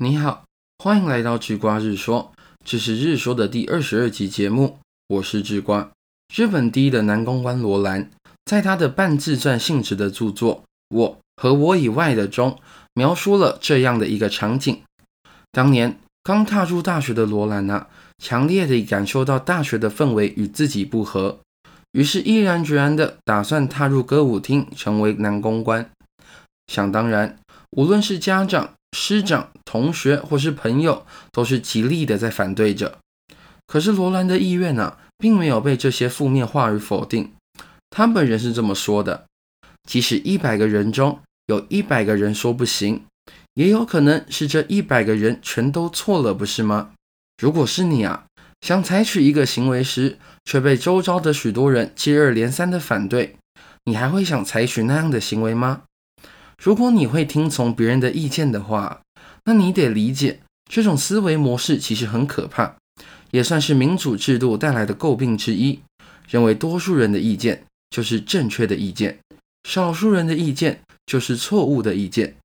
你好，欢迎来到智瓜日说，这是日说的第二十二集节目，我是智瓜。日本第一的男公关罗兰，在他的半自传性质的著作《我和我以外的》中，描述了这样的一个场景：当年刚踏入大学的罗兰啊，强烈地感受到大学的氛围与自己不合，于是毅然决然地打算踏入歌舞厅，成为男公关。想当然，无论是家长、师长、同学或是朋友，都是极力的在反对着。可是罗兰的意愿呢，并没有被这些负面话语否定。他本人是这么说的：即使一百个人中有一百个人说不行，也有可能是这一百个人全都错了，不是吗？如果是你啊，想采取一个行为时，却被周遭的许多人接二连三的反对，你还会想采取那样的行为吗？如果你会听从别人的意见的话，那你得理解这种思维模式其实很可怕，也算是民主制度带来的诟病之一。认为多数人的意见就是正确的意见，少数人的意见就是错误的意见。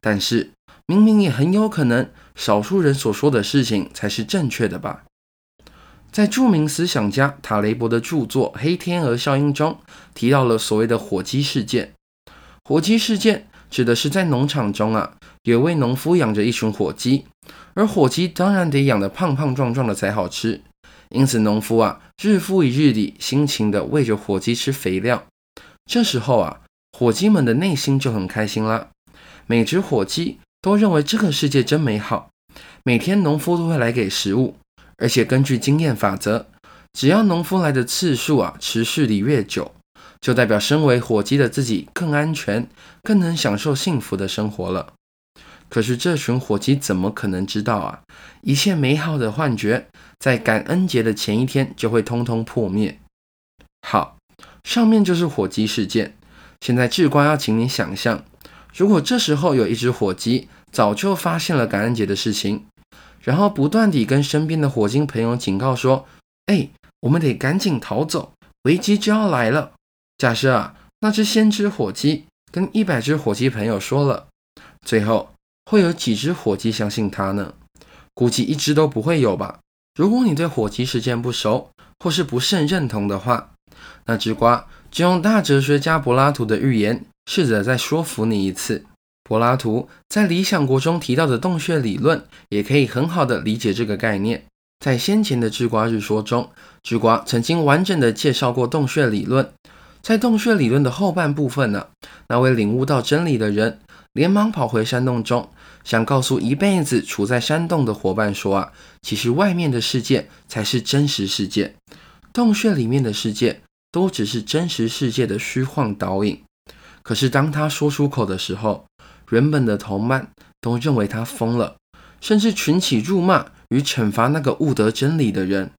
但是明明也很有可能，少数人所说的事情才是正确的吧？在著名思想家塔雷伯的著作《黑天鹅效应》中，提到了所谓的火鸡事件。火鸡事件。指的是在农场中啊，有位农夫养着一群火鸡，而火鸡当然得养得胖胖壮壮的才好吃，因此农夫啊，日复一日地辛勤地喂着火鸡吃肥料。这时候啊，火鸡们的内心就很开心啦，每只火鸡都认为这个世界真美好，每天农夫都会来给食物，而且根据经验法则，只要农夫来的次数啊持续的越久。就代表身为火鸡的自己更安全，更能享受幸福的生活了。可是这群火鸡怎么可能知道啊？一切美好的幻觉在感恩节的前一天就会通通破灭。好，上面就是火鸡事件。现在智瓜要请你想象，如果这时候有一只火鸡早就发现了感恩节的事情，然后不断地跟身边的火鸡朋友警告说：“哎，我们得赶紧逃走，危机就要来了。”假设啊，那只先知火鸡跟一百只火鸡朋友说了，最后会有几只火鸡相信他呢？估计一只都不会有吧。如果你对火鸡事件不熟，或是不甚认同的话，那只瓜就用大哲学家柏拉图的寓言，试着再说服你一次。柏拉图在《理想国》中提到的洞穴理论，也可以很好的理解这个概念。在先前的智瓜日说中，智瓜曾经完整的介绍过洞穴理论。在洞穴理论的后半部分呢，那位领悟到真理的人连忙跑回山洞中，想告诉一辈子处在山洞的伙伴说啊，其实外面的世界才是真实世界，洞穴里面的世界都只是真实世界的虚幻倒影。可是当他说出口的时候，原本的同伴都认为他疯了，甚至群起辱骂与惩罚那个悟得真理的人。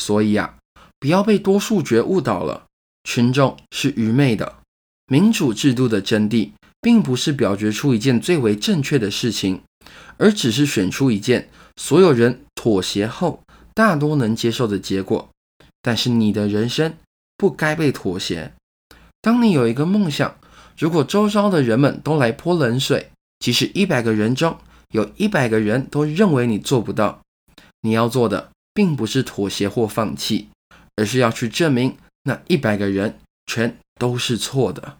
所以啊，不要被多数觉误导了。群众是愚昧的，民主制度的真谛，并不是表决出一件最为正确的事情，而只是选出一件所有人妥协后大多能接受的结果。但是你的人生不该被妥协。当你有一个梦想，如果周遭的人们都来泼冷水，即使一百个人中有一百个人都认为你做不到，你要做的并不是妥协或放弃，而是要去证明。那一百个人全都是错的。